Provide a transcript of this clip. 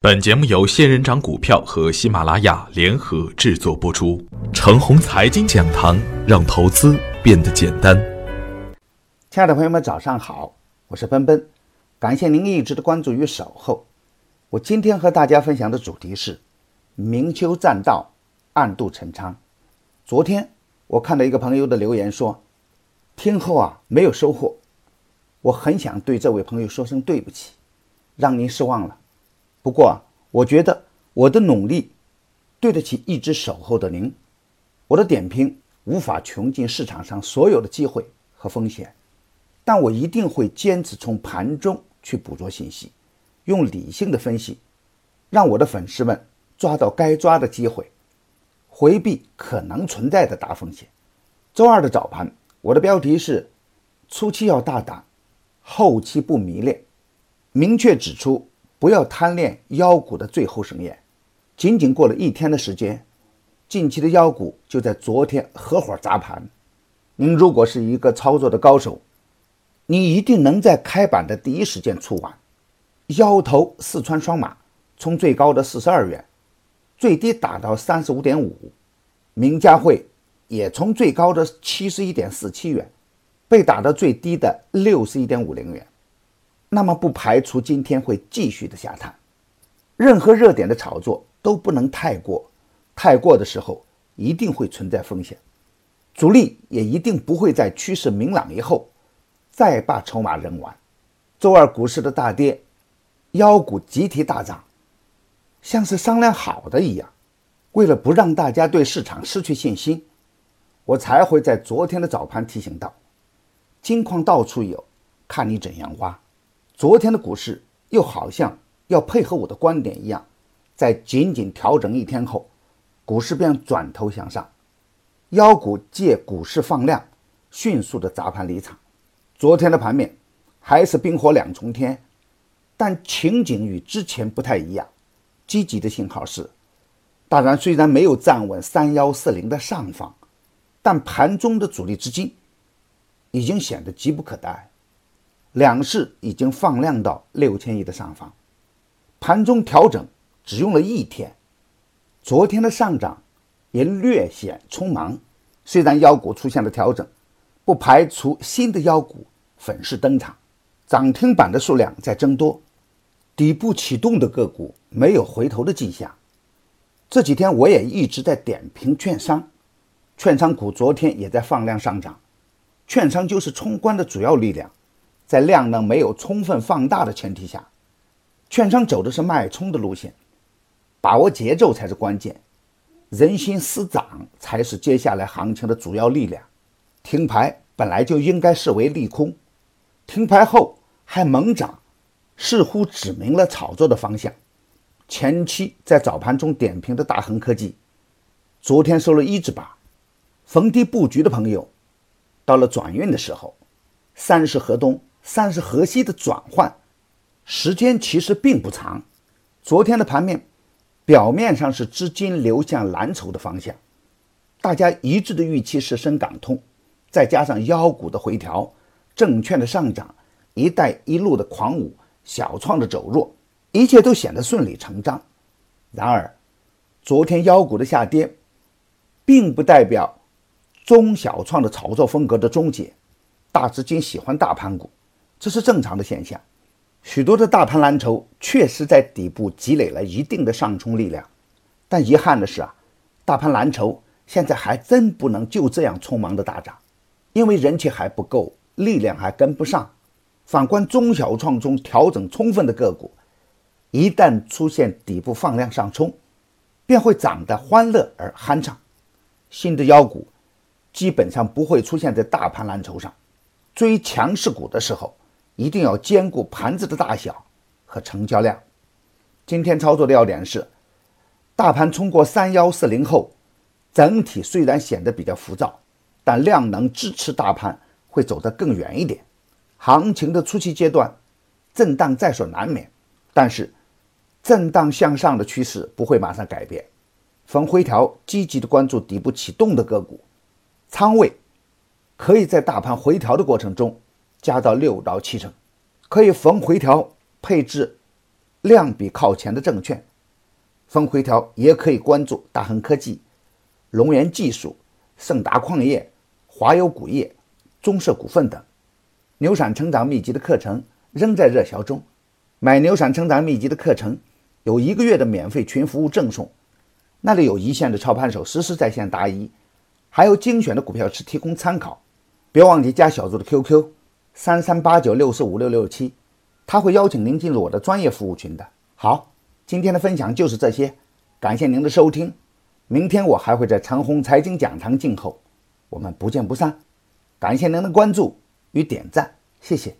本节目由仙人掌股票和喜马拉雅联合制作播出。程红财经讲堂，让投资变得简单。亲爱的朋友们，早上好，我是奔奔，感谢您一直的关注与守候。我今天和大家分享的主题是明修栈道，暗度陈仓。昨天我看到一个朋友的留言说，听后啊没有收获，我很想对这位朋友说声对不起，让您失望了。不过，我觉得我的努力对得起一直守候的您。我的点评无法穷尽市场上所有的机会和风险，但我一定会坚持从盘中去捕捉信息，用理性的分析，让我的粉丝们抓到该抓的机会，回避可能存在的大风险。周二的早盘，我的标题是：初期要大胆，后期不迷恋，明确指出。不要贪恋妖股的最后盛宴。仅仅过了一天的时间，近期的妖股就在昨天合伙砸盘。您如果是一个操作的高手，你一定能在开板的第一时间出完。妖头四川双马从最高的四十二元，最低打到三十五点五；名家汇也从最高的七十一点四七元，被打到最低的六十一点五零元。那么不排除今天会继续的下探，任何热点的炒作都不能太过，太过的时候一定会存在风险，主力也一定不会在趋势明朗以后再把筹码扔完。周二股市的大跌，妖股集体大涨，像是商量好的一样。为了不让大家对市场失去信心，我才会在昨天的早盘提醒到：金矿到处有，看你怎样挖。昨天的股市又好像要配合我的观点一样，在仅仅调整一天后，股市便转头向上，妖股借股市放量，迅速的砸盘离场。昨天的盘面还是冰火两重天，但情景与之前不太一样。积极的信号是，大盘虽然没有站稳三幺四零的上方，但盘中的主力资金已经显得急不可待。两市已经放量到六千亿的上方，盘中调整只用了一天，昨天的上涨也略显匆忙。虽然妖股出现了调整，不排除新的妖股粉饰登场，涨停板的数量在增多，底部启动的个股没有回头的迹象。这几天我也一直在点评券商，券商股昨天也在放量上涨，券商就是冲关的主要力量。在量能没有充分放大的前提下，券商走的是脉冲的路线，把握节奏才是关键。人心思涨才是接下来行情的主要力量。停牌本来就应该视为利空，停牌后还猛涨，似乎指明了炒作的方向。前期在早盘中点评的大恒科技，昨天收了一字板，逢低布局的朋友，到了转运的时候，三十河东。三是河西的转换时间其实并不长。昨天的盘面表面上是资金流向蓝筹的方向，大家一致的预期是深港通，再加上妖股的回调、证券的上涨、一带一路的狂舞、小创的走弱，一切都显得顺理成章。然而，昨天妖股的下跌，并不代表中小创的炒作风格的终结。大资金喜欢大盘股。这是正常的现象，许多的大盘蓝筹确实在底部积累了一定的上冲力量，但遗憾的是啊，大盘蓝筹现在还真不能就这样匆忙的大涨，因为人气还不够，力量还跟不上。反观中小创中调整充分的个股，一旦出现底部放量上冲，便会涨得欢乐而酣畅。新的妖股基本上不会出现在大盘蓝筹上，追强势股的时候。一定要兼顾盘子的大小和成交量。今天操作的要点是，大盘冲过三幺四零后，整体虽然显得比较浮躁，但量能支持大盘会走得更远一点。行情的初期阶段，震荡在所难免，但是震荡向上的趋势不会马上改变。逢回调积极的关注底部启动的个股，仓位可以在大盘回调的过程中。加到六到七成，可以逢回调配置量比靠前的证券。逢回调也可以关注大恒科技、龙源技术、盛达矿业、华友钴业、中设股份等。牛散成长秘籍的课程仍在热销中，买牛散成长秘籍的课程有一个月的免费群服务赠送，那里有一线的操盘手实时在线答疑，还有精选的股票池提供参考。别忘记加小组的 QQ：三三八九六四五六六七，他会邀请您进入我的专业服务群的。好。今天的分享就是这些，感谢您的收听。明天我还会在长虹财经讲堂静候，我们不见不散。感谢您的关注与点赞，谢谢。